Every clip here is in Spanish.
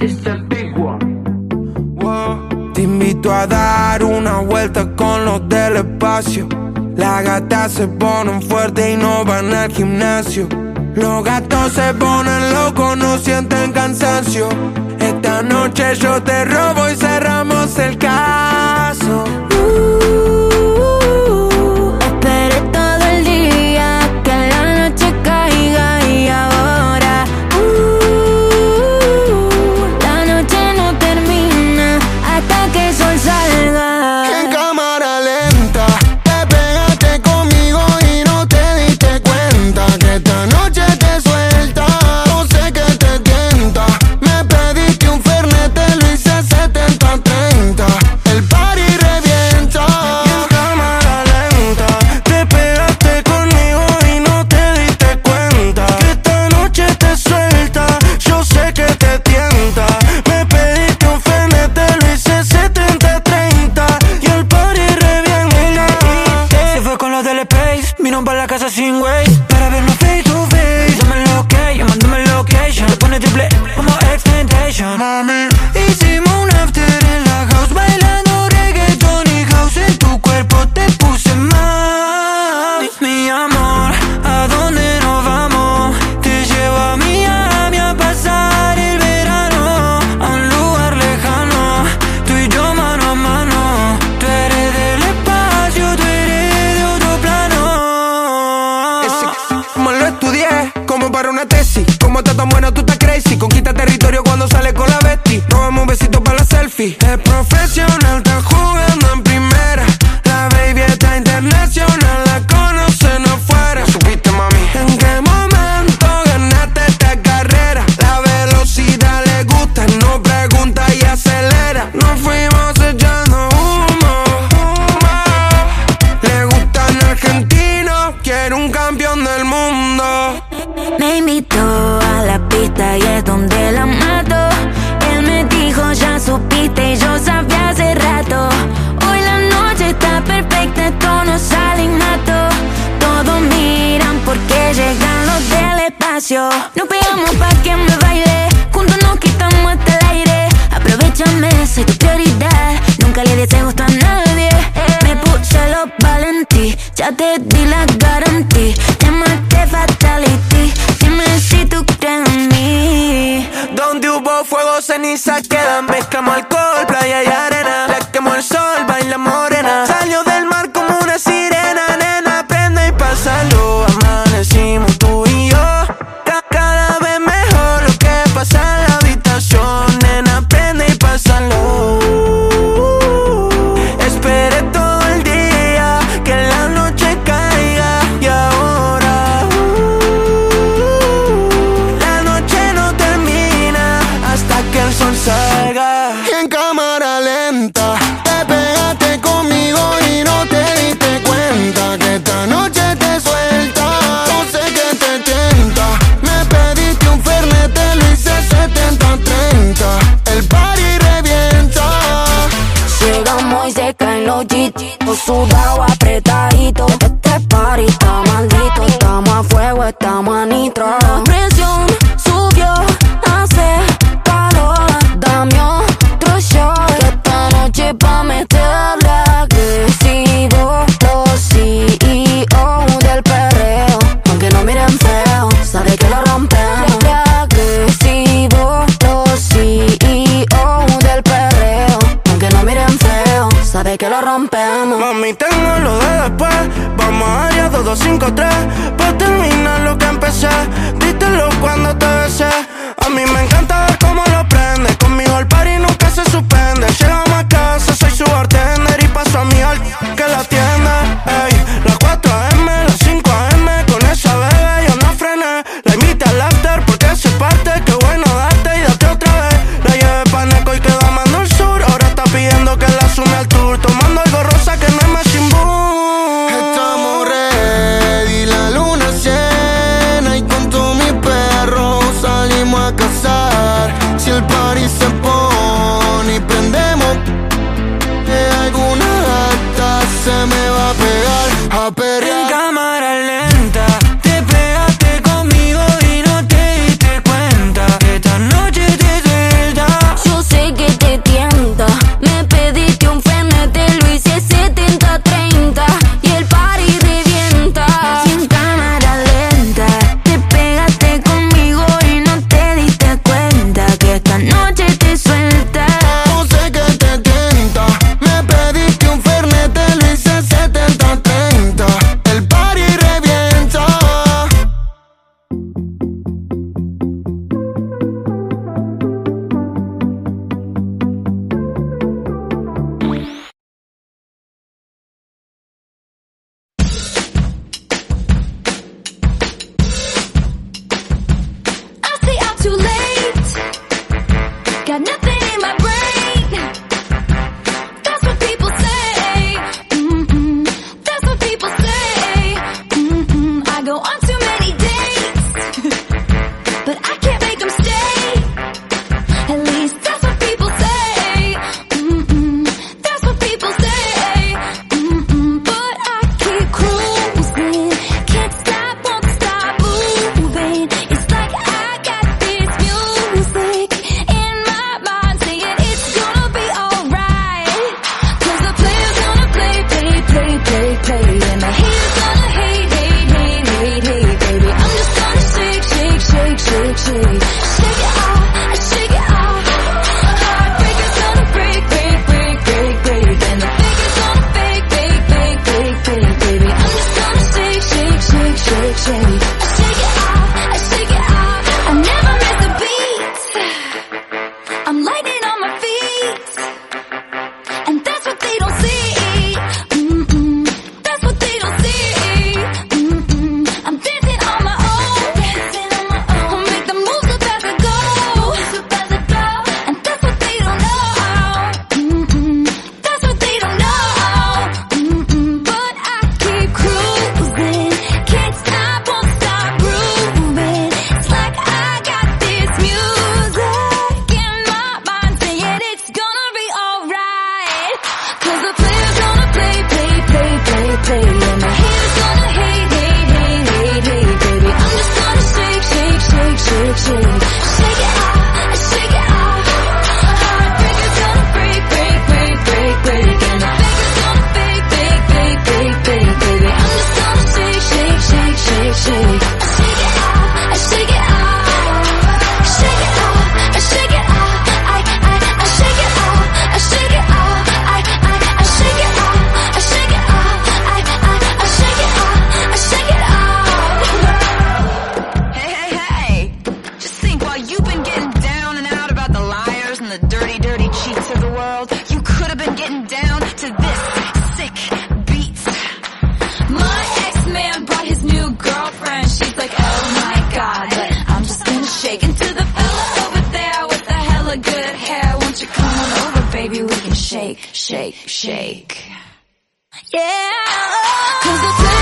Este te invito a dar una vuelta con los del espacio. Las gatas se ponen fuertes y no van al gimnasio. Los gatos se ponen locos, no sienten cansancio. Esta noche yo te robo y cerramos el caso. shake, shake. Yeah.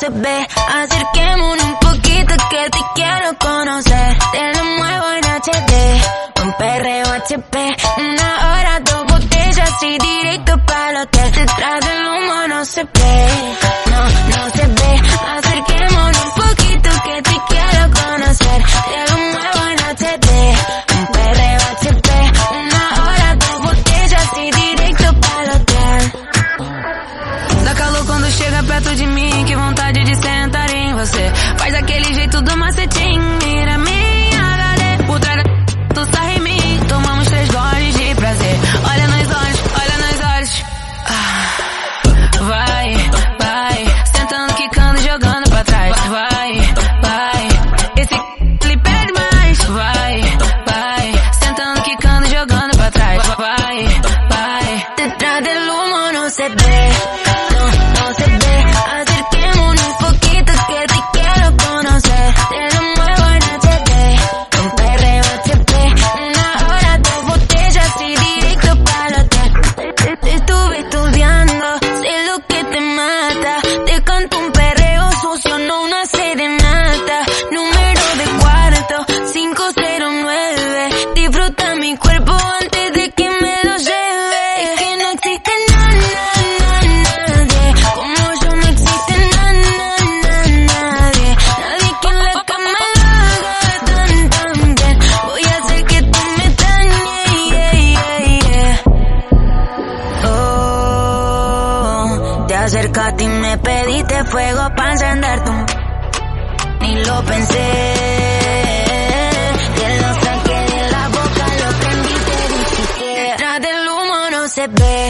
se ve. Acerquémonos un poquito que te quiero conocer. Te lo muevo en HD, un perreo HP. Una hora, dos botellas y directo para el hotel. Detrás del humo no se ve. se ve.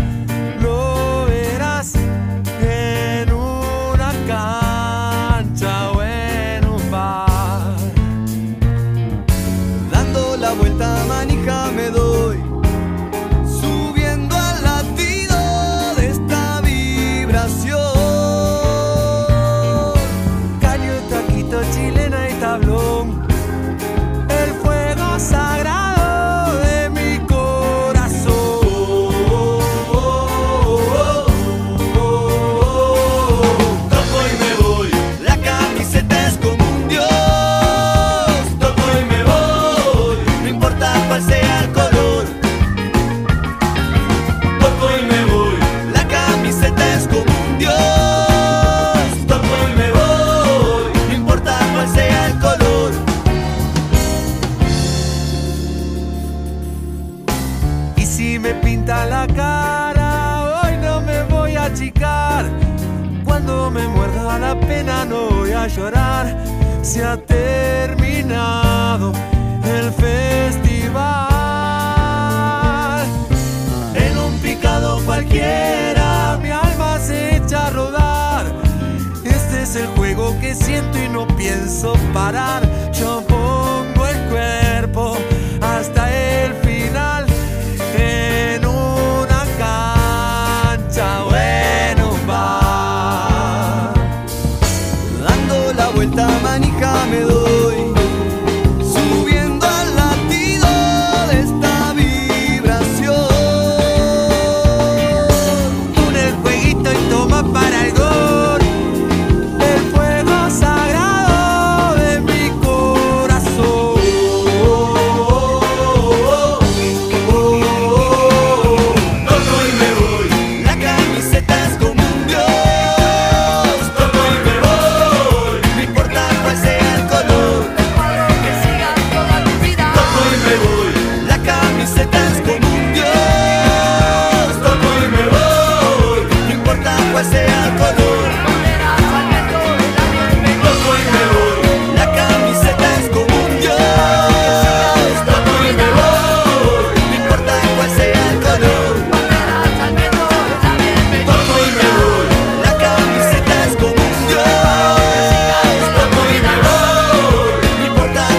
Parar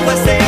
você.